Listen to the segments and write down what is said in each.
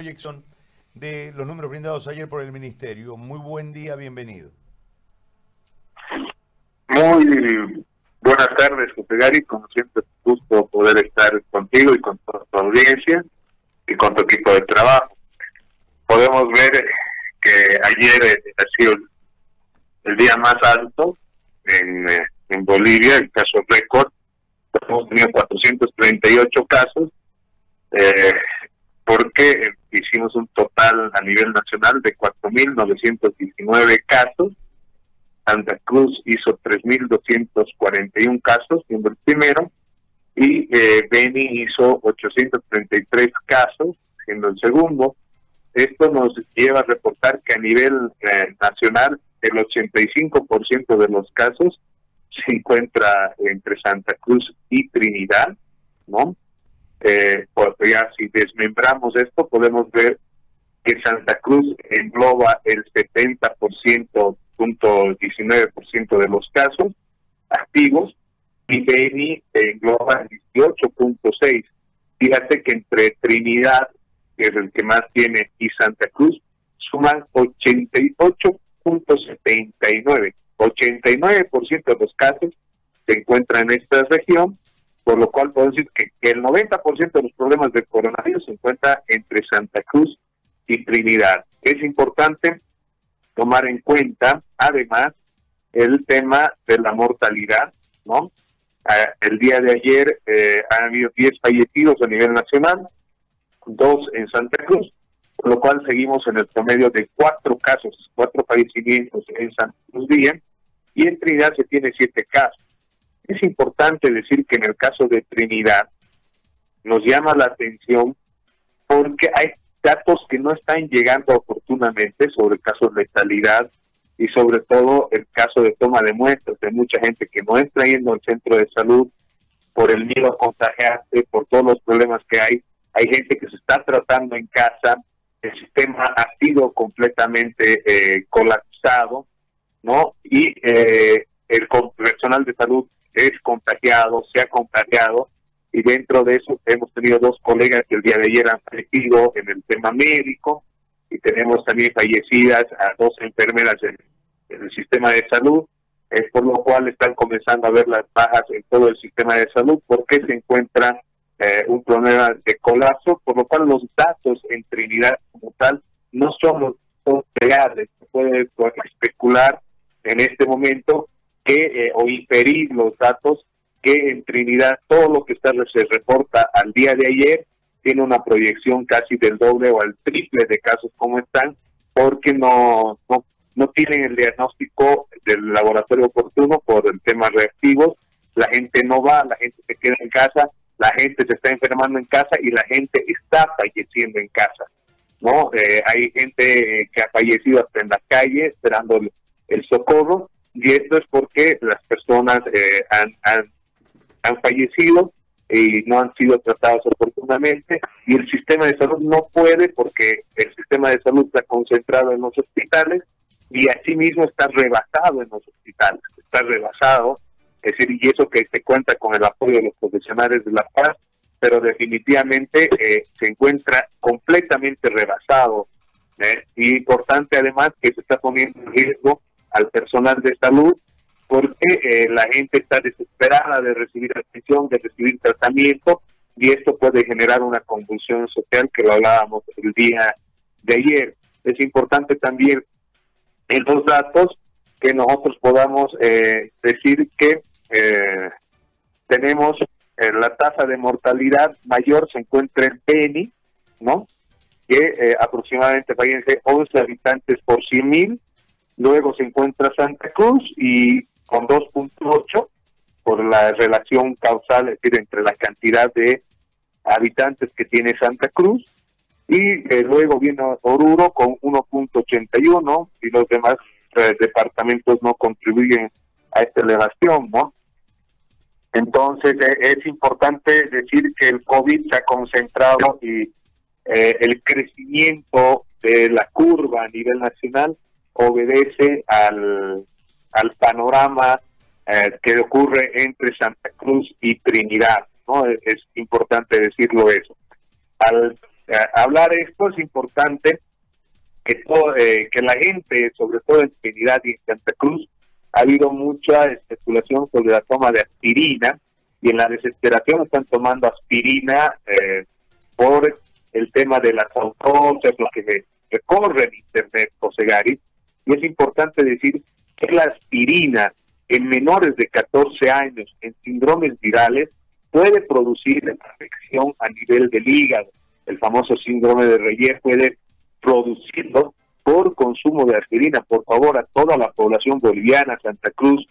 proyección de los números brindados ayer por el Ministerio. Muy buen día, bienvenido. Muy buenas tardes, José Gary. Como siempre, gusto poder estar contigo y con toda tu audiencia y con tu equipo de trabajo. Podemos ver que ayer eh, ha sido el día más alto en, eh, Bolivia, el caso récord. Hemos tenido 438 casos. Eh, porque hicimos un total a nivel nacional de 4.919 casos. Santa Cruz hizo 3.241 casos, siendo el primero, y eh, Beni hizo 833 casos, siendo el segundo. Esto nos lleva a reportar que a nivel eh, nacional el 85% de los casos se encuentra entre Santa Cruz y Trinidad, ¿no? Eh, pues ya si desmembramos esto, podemos ver que Santa Cruz engloba el 70%, punto 19% de los casos activos y Beni engloba el 18.6. Fíjate que entre Trinidad, que es el que más tiene, y Santa Cruz, suman 88.79. 89% de los casos se encuentran en esta región por lo cual puedo decir que, el 90% de los problemas del coronavirus se encuentra entre Santa Cruz y Trinidad. Es importante tomar en cuenta, además, el tema de la mortalidad, ¿no? Ah, el día de ayer eh, han habido 10 fallecidos a nivel nacional, dos en Santa Cruz, por lo cual seguimos en el promedio de cuatro casos, cuatro fallecimientos en Santa Cruz día, y en Trinidad se tiene siete casos. Es importante decir que en el caso de Trinidad nos llama la atención porque hay datos que no están llegando oportunamente sobre el caso de letalidad y sobre todo el caso de toma de muestras de mucha gente que no está yendo al centro de salud por el miedo a contagiarse, por todos los problemas que hay. Hay gente que se está tratando en casa, el sistema ha sido completamente eh, colapsado, ¿no? Y eh, el personal de salud es contagiado, se ha contagiado, y dentro de eso hemos tenido dos colegas que el día de ayer han fallecido en el tema médico, y tenemos también fallecidas a dos enfermeras en, el sistema de salud, es por lo cual están comenzando a ver las bajas en todo el sistema de salud, porque se encuentra eh, un problema de colapso, por lo cual los datos en Trinidad como tal no son los reales, se puede especular en este momento eh, o inferir los datos que en Trinidad todo lo que está se reporta al día de ayer tiene una proyección casi del doble o al triple de casos como están porque no, no, no tienen el diagnóstico del laboratorio oportuno por el tema reactivos, la gente no va, la gente se queda en casa, la gente se está enfermando en casa y la gente está falleciendo en casa. ¿no? Eh, hay gente que ha fallecido hasta en la calle esperando el socorro y esto es porque las personas eh, han, han, fallecido y no han sido tratados oportunamente y el sistema de salud no puede porque el sistema de salud está concentrado en los hospitales y asimismo está rebasado en los hospitales, está rebasado, es decir, y eso que se cuenta con el apoyo de los profesionales de la paz, pero definitivamente eh, se encuentra completamente rebasado. ¿eh? Y importante además que se está poniendo en riesgo al personal de salud porque eh, la gente está desesperada de recibir atención, de recibir tratamiento y esto puede generar una convulsión social que lo hablábamos el día de ayer. Es importante también en los datos que nosotros podamos eh, decir que eh, tenemos la tasa de mortalidad mayor se encuentra en Beni, ¿no? Que aproximadamente fallecen 11 habitantes por 100 mil Luego se encuentra Santa Cruz y con 2.8 por la relación causal, es decir, entre la cantidad de habitantes que tiene Santa Cruz. Y eh, luego viene Oruro con 1.81 y los demás eh, departamentos no contribuyen a esta elevación, ¿no? Entonces eh, es importante decir que el COVID se ha concentrado y el crecimiento de la curva a nivel nacional obedece al, al panorama eh, que ocurre entre Santa Cruz y Trinidad, ¿no? Es, importante decirlo eso. Al hablar esto es importante que, eh, que la gente, sobre todo en Trinidad y en Santa Cruz, ha habido mucha especulación sobre la toma de aspirina y en la desesperación están tomando aspirina eh, por el tema de las autopsias, lo que recorre en Internet, José Gary, y es importante decir que la aspirina en menores de 14 años en síndromes virales puede producir afección a nivel del hígado. El famoso síndrome de Reyer puede producirlo por consumo de aspirina. Por favor, a toda la población boliviana, Santa Cruz,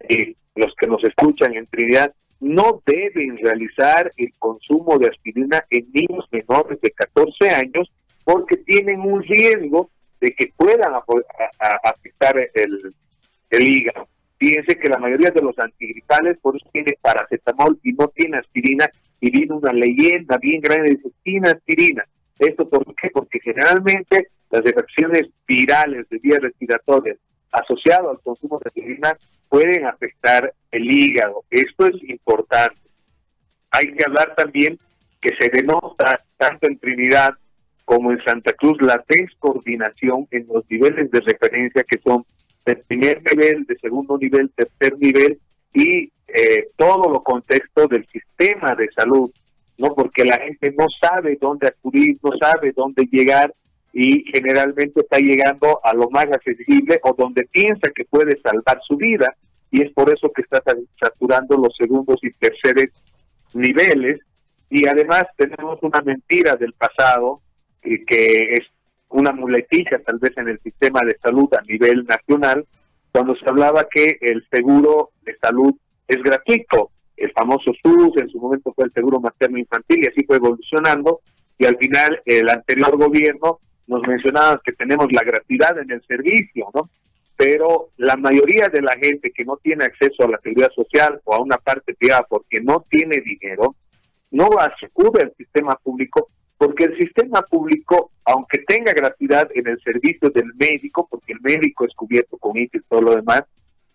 eh, los que nos escuchan en Trinidad, no deben realizar el consumo de aspirina en niños menores de 14 años porque tienen un riesgo de que puedan afectar el, el hígado. Fíjense que la mayoría de los antigripales por eso tiene paracetamol y no tiene aspirina y viene una leyenda bien grande de dice, tiene aspirina. ¿Esto por qué? Porque generalmente las infecciones virales de vías respiratorias asociadas al consumo de aspirina pueden afectar el hígado. Esto es importante. Hay que hablar también que se denota tanto en Trinidad como en Santa Cruz la descoordinación en los niveles de referencia que son de primer nivel, de segundo nivel, tercer nivel y eh, todo lo contexto del sistema de salud, no porque la gente no sabe dónde acudir, no sabe dónde llegar y generalmente está llegando a lo más accesible o donde piensa que puede salvar su vida y es por eso que está saturando los segundos y terceros niveles. Y además tenemos una mentira del pasado eh, que es una muletilla tal vez en el sistema de salud a nivel nacional cuando se hablaba que el seguro de salud es gratuito el famoso SUS en su momento fue el seguro materno infantil y así fue evolucionando y al final el anterior gobierno nos mencionaba que tenemos la gratuidad en el servicio, ¿no? Pero la mayoría de la gente que no tiene acceso a la seguridad social o a una parte privada porque no tiene dinero, no acude al sistema público porque el sistema público, aunque tenga gratuidad en el servicio del médico, porque el médico es cubierto con ITE y todo lo demás,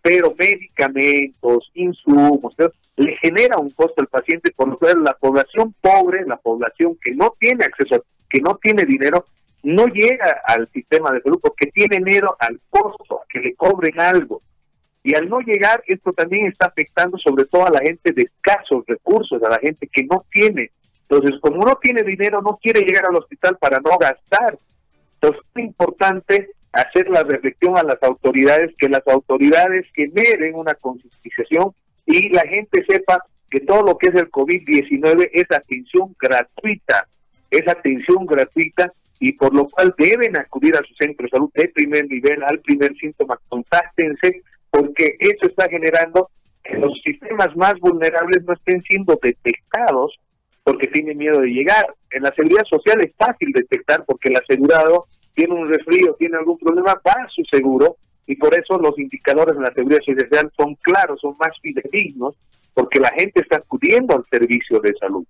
pero medicamentos, insumos, le genera un costo al paciente, por lo cual la población pobre, la población que no tiene acceso, que no tiene dinero, no llega al sistema de salud porque tiene miedo al costo, a que le cobren algo. Y al no llegar, esto también está afectando sobre todo a la gente de escasos recursos, a la gente que no tiene. Entonces, como no tiene dinero, no quiere llegar al hospital para no gastar. Entonces, es importante hacer la reflexión a las autoridades, que las autoridades generen una concientización y la gente sepa que todo lo que es el COVID-19 es atención gratuita, es atención gratuita y por lo cual deben acudir a su centro de salud de primer nivel, al primer síntoma, contáctense, porque eso está generando que los sistemas más vulnerables no estén siendo detectados porque tienen miedo de llegar. En la seguridad social es fácil detectar porque el asegurado tiene un resfrío, tiene algún problema, va a su seguro y por eso los indicadores de la seguridad social son claros, son más fidedignos, porque la gente está acudiendo al servicio de salud,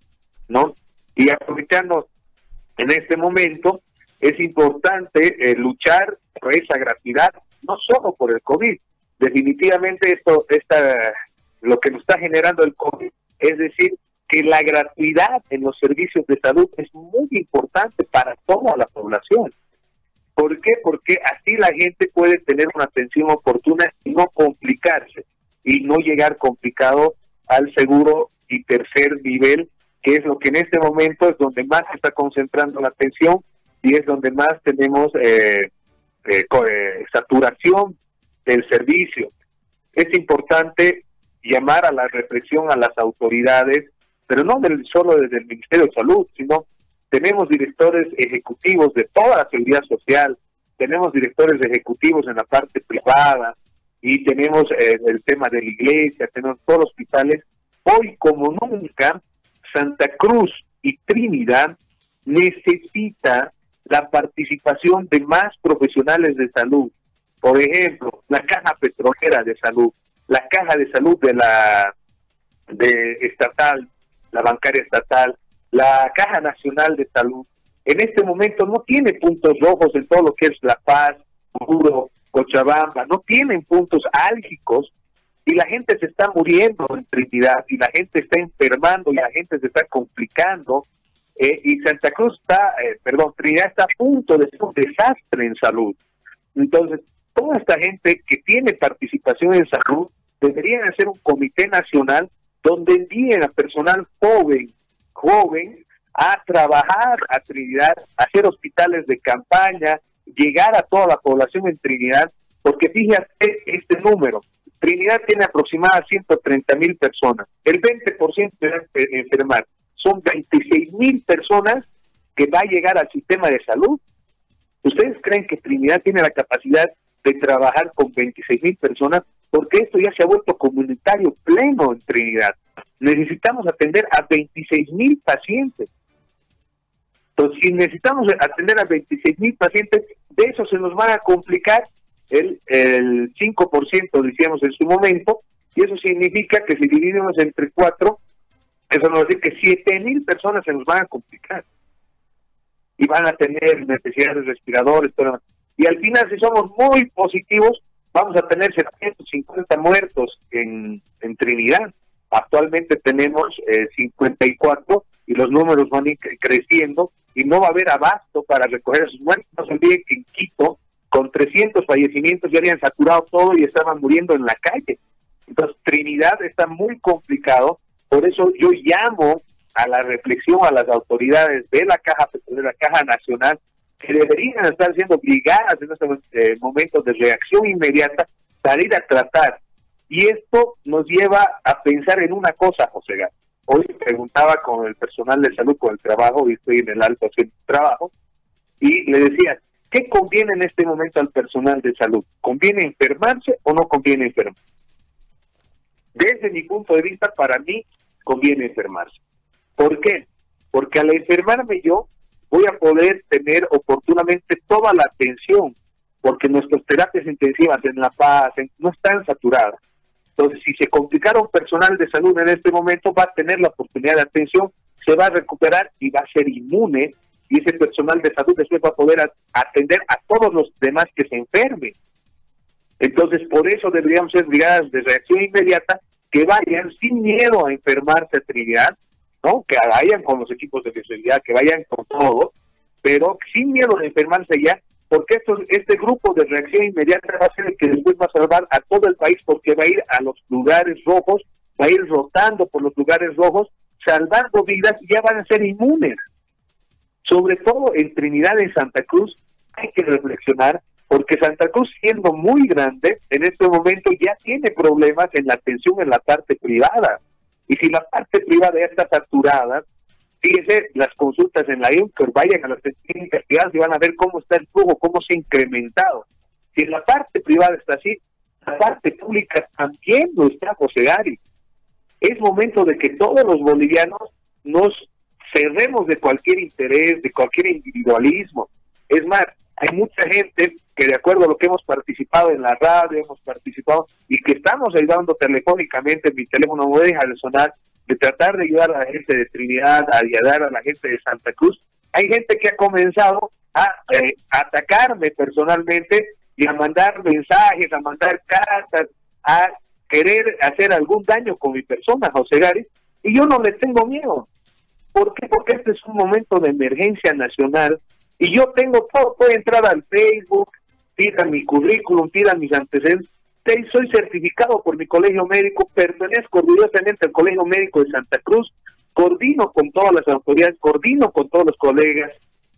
¿no? Y aprovechando en este momento, es importante eh, luchar por esa gratuidad, no solo por el COVID. Definitivamente esto, esta, lo que nos está generando el COVID, es decir, que la gratuidad en los servicios de salud es muy importante para toda la población. ¿Por qué? Porque así la gente puede tener una atención oportuna y no complicarse y no llegar complicado al seguro y tercer nivel que es lo que en este momento es donde más se está concentrando la atención y es donde más tenemos eh, eh, eh, saturación del servicio. Es importante llamar a la represión a las autoridades, pero no del, solo desde el Ministerio de Salud, sino tenemos directores ejecutivos de toda la seguridad social, tenemos directores ejecutivos en la parte privada y tenemos el tema de la iglesia, tenemos todos los hospitales. Hoy como nunca Santa Cruz y Trinidad necesita la participación de más profesionales de salud. Por ejemplo, la caja petrolera de salud, la caja de salud de la de estatal, la bancaria estatal, la caja nacional de salud. En este momento no tiene puntos rojos en todo lo que es La Paz, Puro, Cochabamba, no tienen puntos álgicos y la gente se está muriendo en Trinidad y la gente está enfermando y la gente se está complicando eh, y Santa Cruz está, eh, perdón, Trinidad está a punto de ser un desastre en salud. Entonces, toda esta gente que tiene participación en salud deberían hacer un comité nacional donde envíen a personal joven, joven, a trabajar a Trinidad, a hacer hospitales de campaña, llegar a toda la población en Trinidad, porque fíjate este número, Trinidad tiene aproximadamente 130 mil personas, el 20% de enfermar, son 26 mil personas que va a llegar al sistema de salud. ¿Ustedes creen que Trinidad tiene la capacidad de trabajar con 26 mil personas? Porque esto ya se ha vuelto comunitario pleno en Trinidad. Necesitamos atender a 26 mil pacientes. Entonces, si necesitamos atender a 26 mil pacientes, de eso se nos van a complicar el, el 5%, decíamos en su momento, y eso significa que si dividimos entre cuatro, eso nos va decir que 7 mil personas se nos van a complicar y van a tener necesidades de respiradores. Pero, y al final, si somos muy positivos, vamos a tener 750 muertos en, en Trinidad. Actualmente tenemos eh, 54 y los números van creciendo y no va a haber abasto para recoger esos muertos. No se olviden que en Quito, con 300 fallecimientos, ya habían saturado todo y estaban muriendo en la calle. Entonces, Trinidad está muy complicado por eso yo llamo a la reflexión a las autoridades de la Caja Petrolera, Caja Nacional, que deberían estar siendo obligadas en estos eh, momentos de reacción inmediata, salir a tratar. Y esto nos lleva a pensar en una cosa, José Gás. Hoy preguntaba con el personal de salud, con el trabajo, y estoy en el alto haciendo trabajo, y le decía, ¿qué conviene en este momento al personal de salud? ¿Conviene enfermarse o no conviene enfermarse? Desde mi punto de vista, para mí conviene enfermarse. ¿Por qué? Porque al enfermarme yo voy a poder tener oportunamente toda la atención, porque nuestras terapias intensivas en La Paz no están saturadas. Entonces, si se complicara un personal de salud en este momento, va a tener la oportunidad de atención, se va a recuperar y va a ser inmune, y ese personal de salud después va a poder atender a todos los demás que se enfermen. Entonces, por eso deberíamos ser brigadas de reacción inmediata que vayan sin miedo a enfermarse a Trinidad, ¿no? Que vayan con los equipos de especialidad, que vayan con todo, pero sin miedo a enfermarse ya, porque esto, este grupo de reacción inmediata va a ser el que después va a salvar a todo el país, porque va a ir a los lugares rojos, va a ir rotando por los lugares rojos, salvando vidas y ya van a ser inmunes. Sobre todo en Trinidad y Santa Cruz hay que reflexionar porque Santa Cruz siendo muy grande, en este momento ya tiene problemas en la atención en la parte privada. Y si la parte privada ya está saturada, fíjese las consultas en la IUNCOR, vayan a las clínicas privadas y van a ver cómo está el flujo, cómo se ha incrementado. Si la parte privada está así, la parte pública también lo está, José Gary. Es momento de que todos los bolivianos nos cerremos de cualquier interés, de cualquier individualismo. Es más, hay mucha gente que de acuerdo a lo que hemos participado en la radio, hemos participado y que estamos ayudando telefónicamente, mi teléfono no deja de sonar, de tratar de ayudar a la gente de Trinidad, a ayudar a la gente de Santa Cruz. Hay gente que ha comenzado a eh, atacarme personalmente y a mandar mensajes, a mandar cartas, a querer hacer algún daño con mi persona, José Gary, y yo no le tengo miedo. ¿Por qué? Porque este es un momento de emergencia nacional y yo tengo todo, puedo entrar al Facebook, pidan mi currículum, pidan mis antecedentes. Soy certificado por mi colegio médico, pertenezco orgullosamente al Colegio Médico de Santa Cruz, coordino con todas las autoridades, coordino con todos los colegas,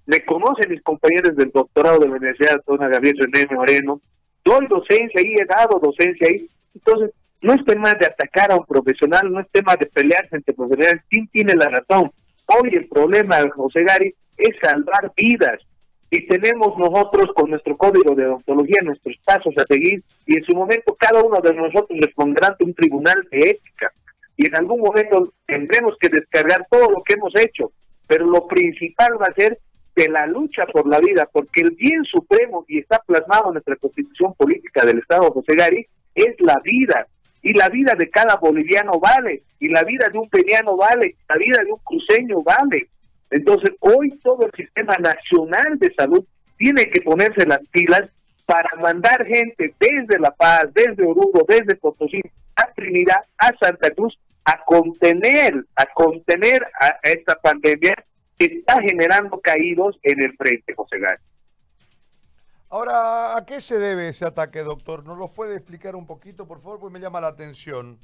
me conocen mis compañeros del doctorado de la Universidad de Gabriel René Moreno, doy docencia ahí, he dado docencia ahí. Entonces, no es tema de atacar a un profesional, no es tema de pelearse entre profesionales. ¿Quién tiene la razón? Hoy el problema, José Gary, es salvar vidas y tenemos nosotros con nuestro código de odontología nuestros pasos a seguir y en su momento cada uno de nosotros responderá ante un tribunal de ética. Y en algún momento tendremos que descargar todo lo que hemos hecho, pero lo principal va a ser de la lucha por la vida, porque el bien supremo y está plasmado en nuestra constitución política del Estado José Gari es la vida. Y la vida de cada boliviano vale y la vida de un peñano vale, la vida de un cruceño vale entonces, hoy todo el sistema nacional de salud tiene que ponerse las pilas para mandar gente desde La Paz, desde Oruro, desde Potosí, a Trinidad, a Santa Cruz, a contener, a contener a esta pandemia está generando caídos en el frente, José Gálvez. Ahora, ¿a qué se debe ese ataque, doctor? ¿Nos lo puede explicar un poquito, por favor? Pues me llama la atención.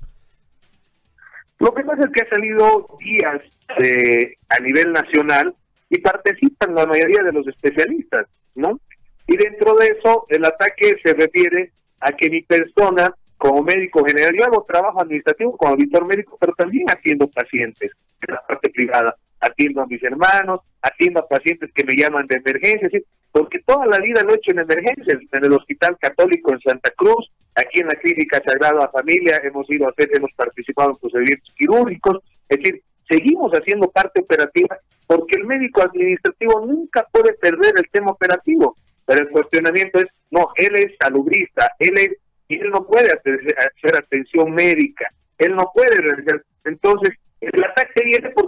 Lo que pasa es que ha salido días eh, a nivel nacional y participan la mayoría de los especialistas, ¿no? Y dentro de eso, el ataque se refiere a que mi persona, como médico general, yo hago trabajo administrativo como auditor médico, pero también atiendo pacientes en la parte privada atiendo a mis hermanos, atiendo a pacientes que me llaman de emergencia, porque toda la vida lo he hecho en emergencias, en el Hospital Católico en Santa Cruz, aquí en la Clínica Sagrada Familia, hemos ido a hacer, hemos participado en procedimientos quirúrgicos, es decir, seguimos haciendo parte operativa porque el médico administrativo nunca puede perder el tema operativo, pero el cuestionamiento es, no, él es salubrista, él es, y él no puede hacer, atención médica, él no puede realizar, entonces el ataque viene estamos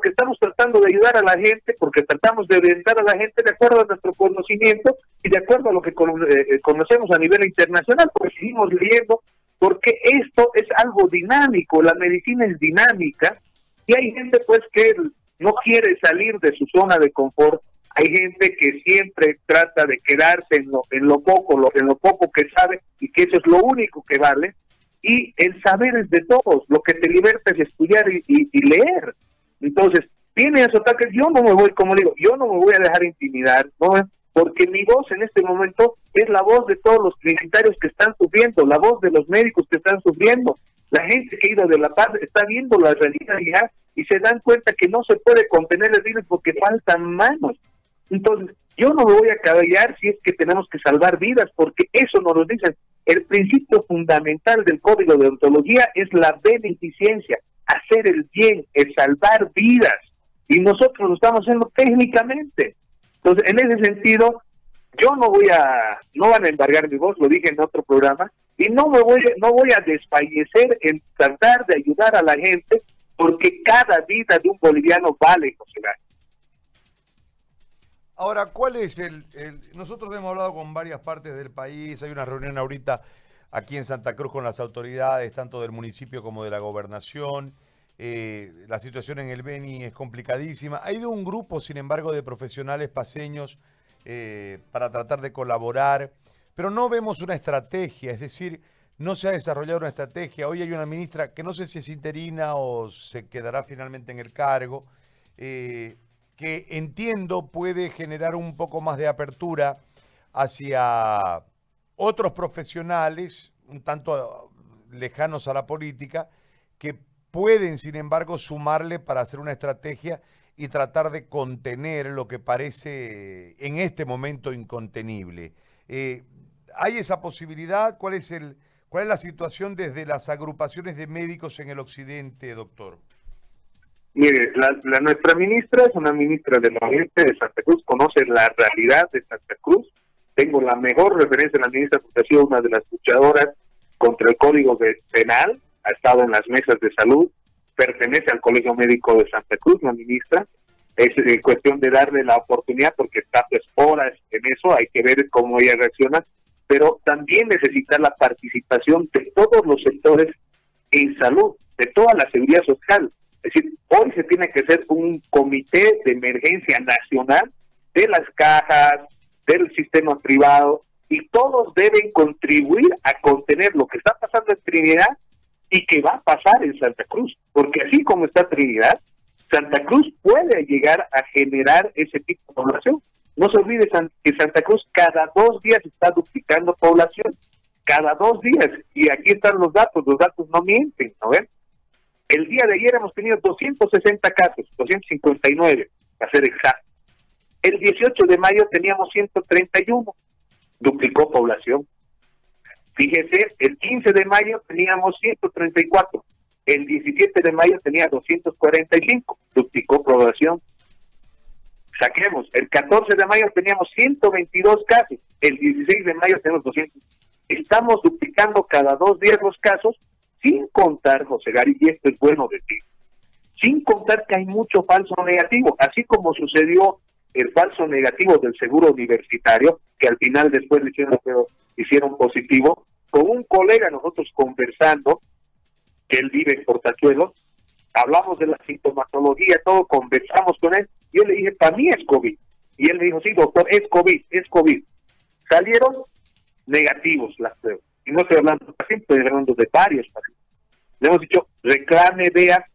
tratando de ayudar a la gente, porque tratamos de orientar a la gente de acuerdo a nuestro conocimiento y de acuerdo a lo que eh, eh, conocemos a nivel internacional, porque seguimos leyendo, porque esto es algo dinámico, la medicina es dinámica y hay gente pues que no quiere salir de su zona de confort, hay gente que siempre trata de quedarse en lo, en lo poco, en lo poco que sabe y que eso es lo único que vale, y el saber es de todos, lo que te liberta es estudiar y, leer. Entonces, tiene esos ataques, yo no me voy, como digo, yo no me voy a dejar intimidar, ¿no? porque mi voz en este momento es la voz de todos los trinitarios que están sufriendo, la voz de los médicos que están sufriendo. La gente que ha ido de La Paz está viendo la realidad ya y se dan cuenta que no se puede contener el virus porque faltan manos. Entonces, yo no me voy a caballar si es que tenemos que salvar vidas, porque eso nos lo dicen el principio fundamental del código de ontología es la beneficencia, hacer el bien, es salvar vidas. Y nosotros lo estamos haciendo técnicamente. Entonces, en ese sentido, yo no voy a, no van a embargar mi voz, lo dije en otro programa, y no me voy, no voy a desfallecer en tratar de ayudar a la gente, porque cada vida de un boliviano vale, José Ahora, ¿cuál es el, Nosotros hemos hablado con varias partes del país, hay una reunión ahorita aquí en Santa Cruz con las autoridades, tanto del municipio como de la gobernación. Eh, la situación en el Beni es complicadísima. Ha ido un grupo, sin embargo, de profesionales paseños eh, para tratar de colaborar, pero no vemos una estrategia, es decir, no se ha desarrollado una estrategia. Hoy hay una ministra que no sé si es interina o se quedará finalmente en el cargo. Eh, que entiendo puede generar un poco más de apertura hacia otros profesionales, un tanto lejanos a la política, que pueden, sin embargo, sumarle para hacer una estrategia y tratar de contener lo que parece en este momento incontenible. Eh, ¿Hay esa posibilidad? ¿Cuál es, el, ¿Cuál es la situación desde las agrupaciones de médicos en el occidente, doctor? Mire, la, nuestra ministra es una ministra de la Oriente de Santa Cruz, conoce la realidad de Santa Cruz. Tengo la mejor referencia de la ministra porque ha sido una de las luchadoras contra el Código Penal, ha estado en las mesas de salud, pertenece al Colegio Médico de Santa Cruz, la ministra. Es eh, cuestión de darle la oportunidad porque está pues horas en eso, hay que ver cómo ella reacciona, pero también necesita la participación de todos los sectores en salud, de toda la seguridad social es decir, hoy se tiene que hacer un comité de emergencia nacional de las cajas, del sistema privado, y todos deben contribuir a contener lo que está pasando en Trinidad y que va a pasar en Santa Cruz, porque así como está Trinidad, Santa Cruz puede llegar a generar ese tipo de población. No se olvide que Santa Cruz cada dos días está duplicando población, cada dos días, y aquí están los datos, los datos no mienten, ¿no ven? El día de ayer hemos tenido 260 casos, 259, para ser exacto. El 18 de mayo teníamos 131, duplicó población. Fíjese, el 15 de mayo teníamos 134, el 17 de mayo tenía 245, duplicó población. Saquemos, el 14 de mayo teníamos 122 casos, el 16 de mayo tenemos 200. Estamos duplicando cada dos días los casos sin contar, José Gary, y esto es bueno de ti, sin contar que hay mucho falso negativo, así como sucedió el falso negativo del seguro universitario, que al final después le hicieron, pero hicieron positivo, con un colega nosotros conversando, que él vive en Portachuelos, hablamos de la sintomatología, todo, conversamos con él. Yo le dije, para mí es COVID. Y él me dijo, sí, doctor, es COVID, es COVID. Salieron negativos las pruebas. Y no estoy hablando de pacientes, estoy hablando de varios pacientes. Le hemos dicho, reclame, vea,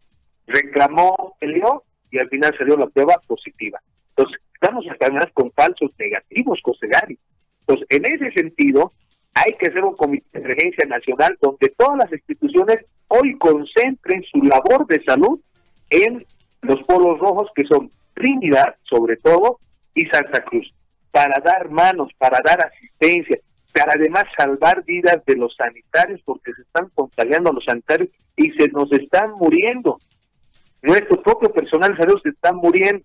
reclamó, peleó, y al final salió la prueba positiva. Entonces, estamos además con falsos negativos, Cosegari. Entonces, en ese sentido, hay que hacer un comité de emergencia nacional donde todas las instituciones hoy concentren su labor de salud en los polos rojos que son Trinidad, sobre todo, y Santa Cruz, para dar manos, para dar asistencia, para además salvar vidas de los sanitarios, porque se están contagiando los sanitarios y se nos están muriendo. Nuestro propio personal de salud se está muriendo.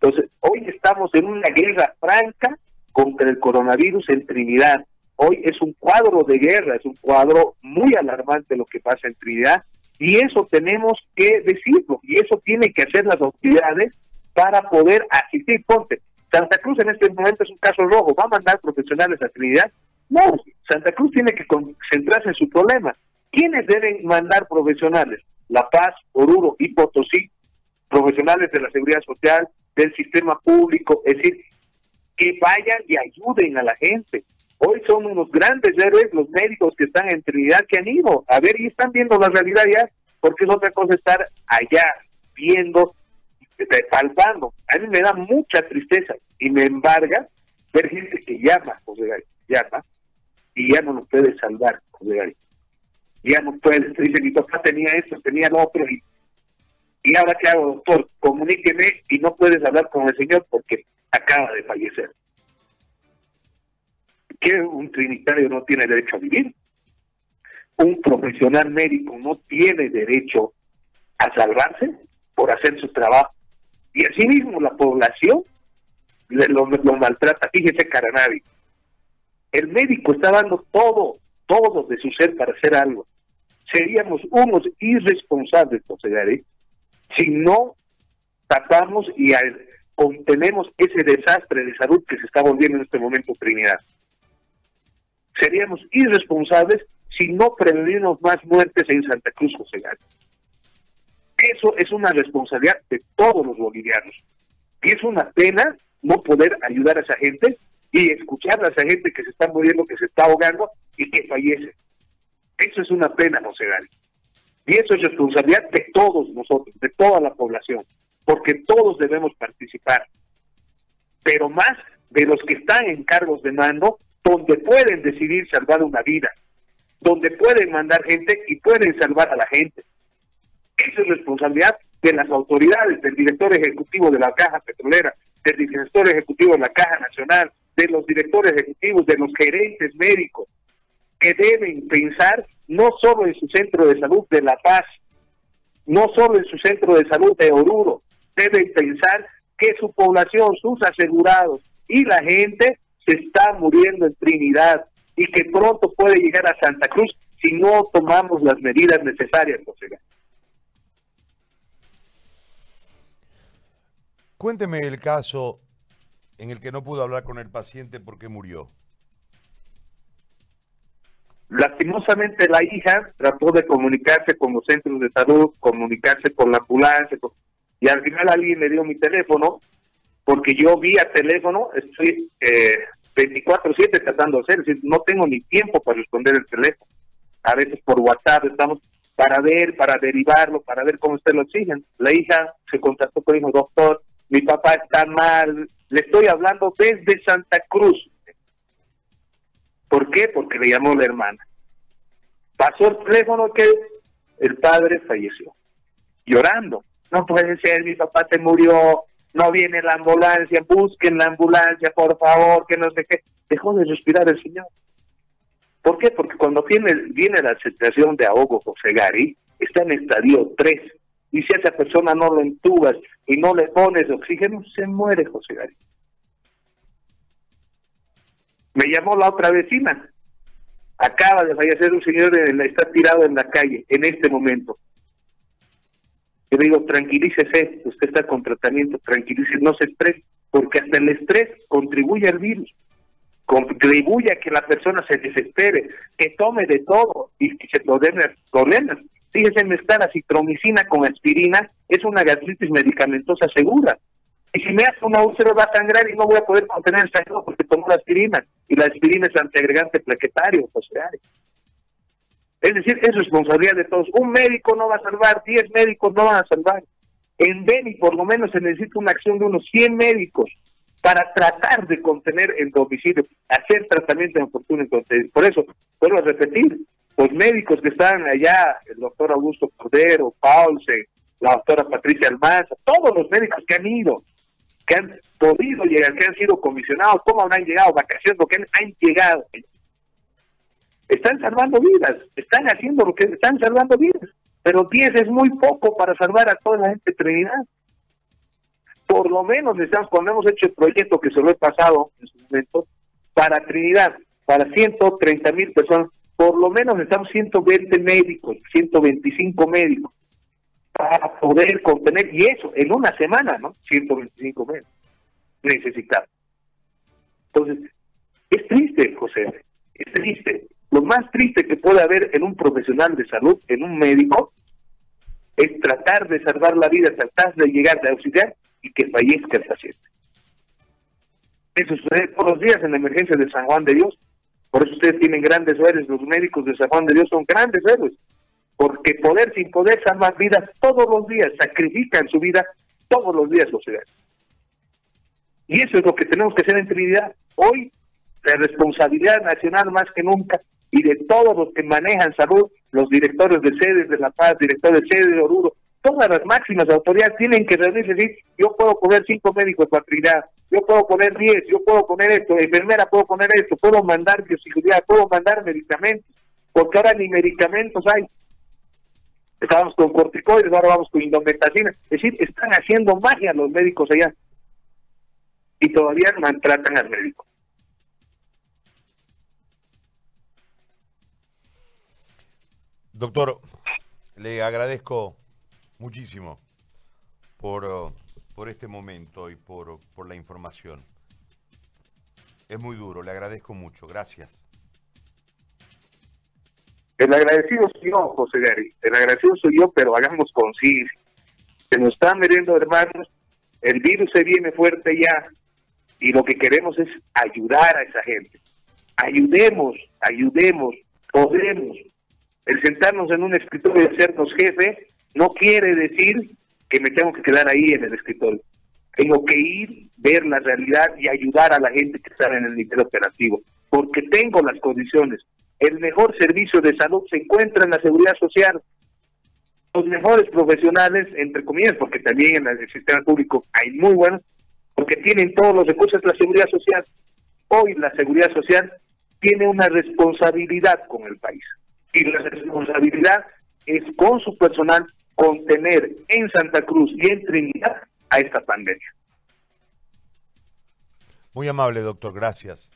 Entonces, hoy estamos en una guerra franca contra el coronavirus en Trinidad. Hoy es un cuadro de guerra, es un cuadro muy alarmante lo que pasa en Trinidad y eso tenemos que decirlo y eso tiene que hacer las autoridades para poder asistir. Ponte, Santa Cruz en este momento es un caso rojo, ¿va a mandar profesionales a Trinidad? No, Santa Cruz tiene que concentrarse en su problema. ¿Quiénes deben mandar profesionales? La Paz, Oruro y Potosí, profesionales de la seguridad social, del sistema público, es decir, que vayan y ayuden a la gente. Hoy son unos grandes héroes los médicos que están en Trinidad que han ido a ver y están viendo la realidad ya, porque es otra cosa estar allá, viendo, palpando. A mí me da mucha tristeza y me embarga ver gente que llama, José llama, y ya no nos puede salvar, José. Ya no puede, dice, mi papá tenía esto, tenía lo otro, y, y ahora qué hago, doctor, comuníqueme y no puedes hablar con el señor porque acaba de fallecer. ¿Que un trinitario no tiene derecho a vivir? ¿Un profesional médico no tiene derecho a salvarse por hacer su trabajo? Y asimismo la población lo, maltrata. Fíjese, Caranavi, el médico está dando todo, todo de su ser para hacer algo. Seríamos unos irresponsables, José Gary, si no tratamos y contenemos ese desastre de salud que se está volviendo en este momento Trinidad. Seríamos irresponsables si no prevenimos más muertes en Santa Cruz, José Gary. Eso es una responsabilidad de todos los bolivianos. Y es una pena no poder ayudar a esa gente y escuchar a esa gente que se está muriendo, que se está ahogando y que fallece. Eso es una pena, José Gary. Y eso es responsabilidad de todos nosotros, de toda la población, porque todos debemos participar, pero más de los que están en cargos de mando, donde pueden decidir salvar una vida, donde pueden mandar gente y pueden salvar a la gente. Esa es responsabilidad de las autoridades, del director ejecutivo de la Caja Petrolera, del director ejecutivo de la Caja Nacional, de los directores ejecutivos, de los gerentes médicos, que deben pensar no solo en su centro de salud de La Paz, no solo en su centro de salud de Oruro, deben pensar que su población, sus asegurados y la gente se está muriendo en Trinidad y que pronto puede llegar a Santa Cruz si no tomamos las medidas necesarias, José. Cuénteme el caso en el que no pudo hablar con el paciente porque murió. Lastimosamente la hija trató de comunicarse con los centros de salud, comunicarse con la ambulancia, y al final alguien le dio mi teléfono, porque yo vía teléfono, estoy eh, 24/7 tratando de hacer, no tengo ni tiempo para responder el teléfono. A veces por WhatsApp estamos para ver, para derivarlo, para ver cómo está el oxígeno. La hija se contactó con el doctor, mi papá está mal, le estoy hablando desde Santa Cruz. ¿Por qué? Porque le llamó la hermana. Pasó el teléfono que el padre falleció, llorando. No puede ser, mi papá se murió, no viene la ambulancia, busquen la ambulancia, por favor, que no sé qué. Dejó de respirar el señor. ¿Por qué? Porque cuando viene, viene la aceptación de ahogo José Gary, está en estadio 3 y si esa persona no lo entubas y no le pones oxígeno, se muere José Gary. Me llamó la otra vecina. Acaba de fallecer un señor, está tirado en la calle en este momento. Yo digo, tranquilícese, usted está con tratamiento, tranquilícese, no se estrese, porque hasta el estrés contribuye al virus, contribuye a que la persona se desespere, que tome de todo y que se tolere problemas Fíjese, en esta acitromicina con aspirina es una gastritis medicamentosa segura. Y si me hace una úlcera va a sangrar y no voy a poder contener el sangrado porque tomo la aspirina. Y la aspirina es antiagregante plaquetario, pues, Es decir, es responsabilidad de todos. Un médico no va a salvar, 10 médicos no van a salvar. En Beni por lo menos se necesita una acción de unos 100 médicos para tratar de contener el domicilio, hacer tratamiento en fortuna. Por eso, vuelvo a repetir, los médicos que están allá, el doctor Augusto Cordero, Paulse, la doctora Patricia Almanza, todos los médicos que han ido, que han podido llegar, que han sido comisionados, cómo habrán llegado, vacaciones, lo que han, llegado. Están salvando vidas, están haciendo lo que están salvando vidas, pero 10 es muy poco para salvar a toda la gente de Trinidad. Por lo menos estamos, cuando hemos hecho el proyecto que se lo he pasado en su momento, para Trinidad, para 130 mil personas, por lo menos necesitamos 120 médicos, 125 médicos, para poder contener, y eso en una semana, ¿no? 125 médicos necesitamos. Entonces, es triste, José, es triste. Lo más triste que puede haber en un profesional de salud, en un médico, es tratar de salvar la vida, tratar de llegar a auxiliar y que fallezca el paciente. Eso sucede todos los días en la emergencia de San Juan de Dios. Por eso ustedes tienen grandes héroes, los médicos de San Juan de Dios son grandes héroes, porque poder sin poder salvar vidas todos los días, sacrifican su vida todos los días, sociedad. Y eso es lo que tenemos que hacer en Trinidad. Hoy, la responsabilidad nacional más que nunca, y de todos los que manejan salud, los directores de sedes de La Paz, directores de sedes de Oruro, todas las máximas autoridades tienen que reunirse y decir, yo puedo poner cinco médicos para Trinidad, yo puedo poner 10, yo puedo poner esto, enfermera puedo poner esto, puedo mandar bioseguridad, puedo mandar medicamentos, porque ahora ni medicamentos hay. Estábamos con corticoides, ahora vamos con indometacina. Es decir, están haciendo magia los médicos allá. Y todavía maltratan al médico. Doctor, le agradezco muchísimo por por este momento y por, por la información. Es muy duro, le agradezco mucho. Gracias. El agradecido soy yo, José Gary. El agradecido soy yo, pero hagamos conciencia. Se nos están muriendo hermanos, el virus se viene fuerte ya y lo que queremos es ayudar a esa gente. Ayudemos, ayudemos, podemos. El sentarnos en un escritorio y hacernos jefe no quiere decir que me tengo que quedar ahí en el escritorio. Tengo que ir, ver la realidad y ayudar a la gente que está en el nivel operativo, porque tengo las condiciones. El mejor servicio de salud se encuentra en la seguridad social. Los mejores profesionales, entre comillas, porque también en el sistema público hay muy buenos, porque tienen todos los recursos de la seguridad social. Hoy la seguridad social tiene una responsabilidad con el país. Y la responsabilidad es con su personal contener en Santa Cruz y en Trinidad a esta pandemia. Muy amable, doctor. Gracias.